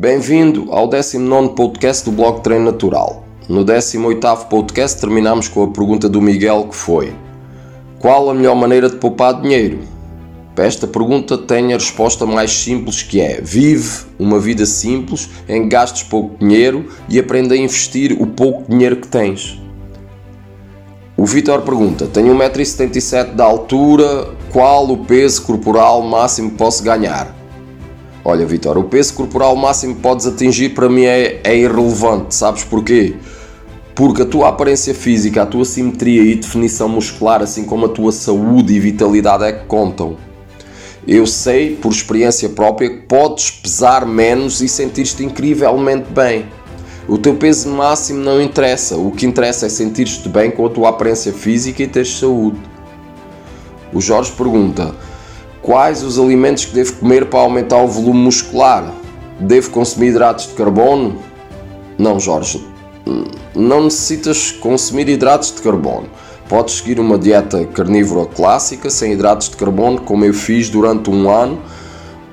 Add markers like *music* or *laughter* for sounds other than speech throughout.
Bem-vindo ao 19 podcast do blog Treino Natural. No 18 podcast terminamos com a pergunta do Miguel que foi Qual a melhor maneira de poupar dinheiro? Para esta pergunta tenho a resposta mais simples que é Vive uma vida simples em gastes pouco dinheiro e aprenda a investir o pouco dinheiro que tens. O Vitor pergunta: Tenho 1,77m de altura, qual o peso corporal máximo que posso ganhar? Olha, Vitor, o peso corporal máximo que podes atingir para mim é, é irrelevante, sabes porquê? Porque a tua aparência física, a tua simetria e definição muscular, assim como a tua saúde e vitalidade é que contam. Eu sei, por experiência própria, que podes pesar menos e sentir-te incrivelmente bem. O teu peso máximo não interessa, o que interessa é sentir-te bem com a tua aparência física e teres saúde. O Jorge pergunta: Quais os alimentos que devo comer para aumentar o volume muscular? Devo consumir hidratos de carbono? Não, Jorge, não necessitas consumir hidratos de carbono. Podes seguir uma dieta carnívora clássica sem hidratos de carbono, como eu fiz durante um ano,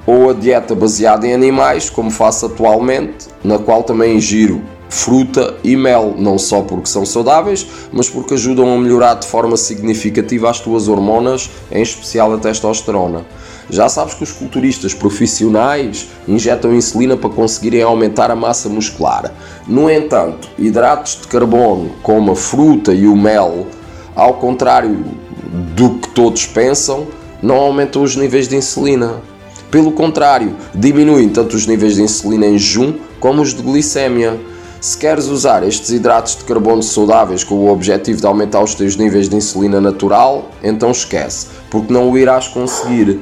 ou a dieta baseada em animais, como faço atualmente, na qual também ingiro fruta e mel, não só porque são saudáveis, mas porque ajudam a melhorar de forma significativa as tuas hormonas, em especial a testosterona. Já sabes que os culturistas profissionais injetam insulina para conseguirem aumentar a massa muscular. No entanto, hidratos de carbono, como a fruta e o mel, ao contrário do que todos pensam, não aumentam os níveis de insulina. Pelo contrário, diminuem tanto os níveis de insulina em jejum como os de glicémia. Se queres usar estes hidratos de carbono saudáveis com o objetivo de aumentar os teus níveis de insulina natural, então esquece, porque não o irás conseguir.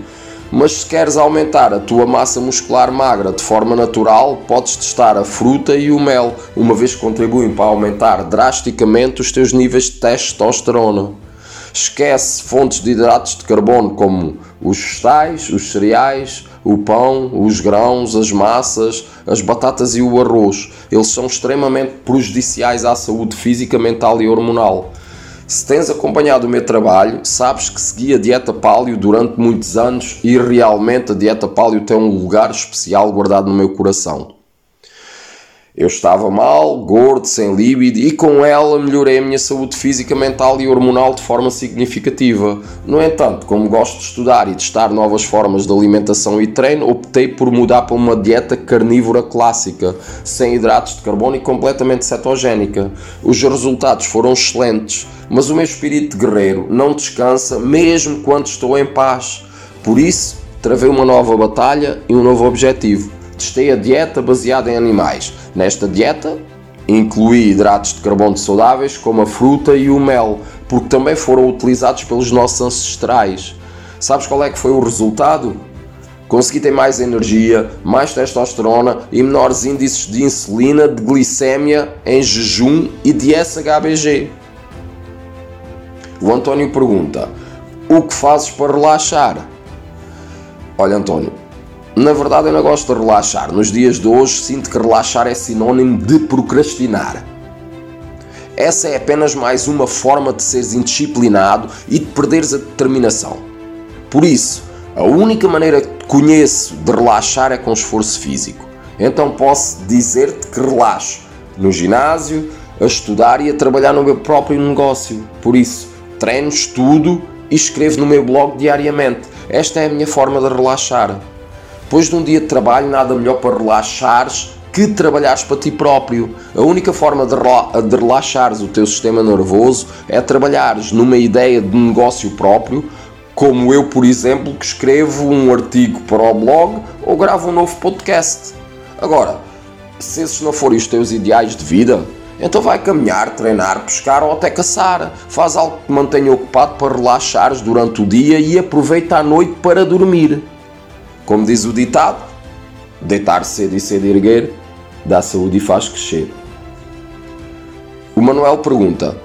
Mas se queres aumentar a tua massa muscular magra de forma natural, podes testar a fruta e o mel, uma vez que contribuem para aumentar drasticamente os teus níveis de testosterona. Esquece fontes de hidratos de carbono como os vegetais, os cereais, o pão, os grãos, as massas, as batatas e o arroz. Eles são extremamente prejudiciais à saúde física, mental e hormonal. Se tens acompanhado o meu trabalho, sabes que segui a dieta paleo durante muitos anos e realmente a dieta paleo tem um lugar especial guardado no meu coração. Eu estava mal, gordo, sem líbido e com ela melhorei a minha saúde física, mental e hormonal de forma significativa. No entanto, como gosto de estudar e testar novas formas de alimentação e treino, optei por mudar para uma dieta carnívora clássica, sem hidratos de carbono e completamente cetogénica. Os resultados foram excelentes, mas o meu espírito de guerreiro não descansa mesmo quando estou em paz. Por isso, travei uma nova batalha e um novo objetivo testei a dieta baseada em animais. Nesta dieta, incluí hidratos de carbono saudáveis como a fruta e o mel, porque também foram utilizados pelos nossos ancestrais. Sabes qual é que foi o resultado? Consegui ter mais energia, mais testosterona e menores índices de insulina, de glicémia em jejum e de SHBG. O António pergunta: O que fazes para relaxar? Olha, António, na verdade, eu não gosto de relaxar. Nos dias de hoje, sinto que relaxar é sinónimo de procrastinar. Essa é apenas mais uma forma de seres indisciplinado e de perderes a determinação. Por isso, a única maneira que conheço de relaxar é com esforço físico. Então posso dizer-te que relaxo no ginásio, a estudar e a trabalhar no meu próprio negócio. Por isso, treino, estudo e escrevo no meu blog diariamente. Esta é a minha forma de relaxar. Depois de um dia de trabalho, nada melhor para relaxares que trabalhares para ti próprio. A única forma de, relaxares o teu sistema nervoso é trabalhares numa ideia de negócio próprio, como eu, por exemplo, que escrevo um artigo para o blog ou gravo um novo podcast. Agora, se esses não forem os teus ideais de vida, então vai caminhar, treinar, pescar ou até caçar. Faz algo que te mantenha ocupado para relaxares durante o dia e aproveita a noite para dormir. Como diz o ditado, deitar cedo e cedo erguer dá saúde e faz crescer. O Manuel pergunta: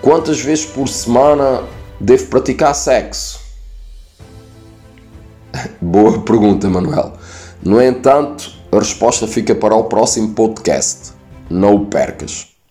quantas vezes por semana devo praticar sexo? *laughs* Boa pergunta, Manuel. No entanto, a resposta fica para o próximo podcast. Não o percas.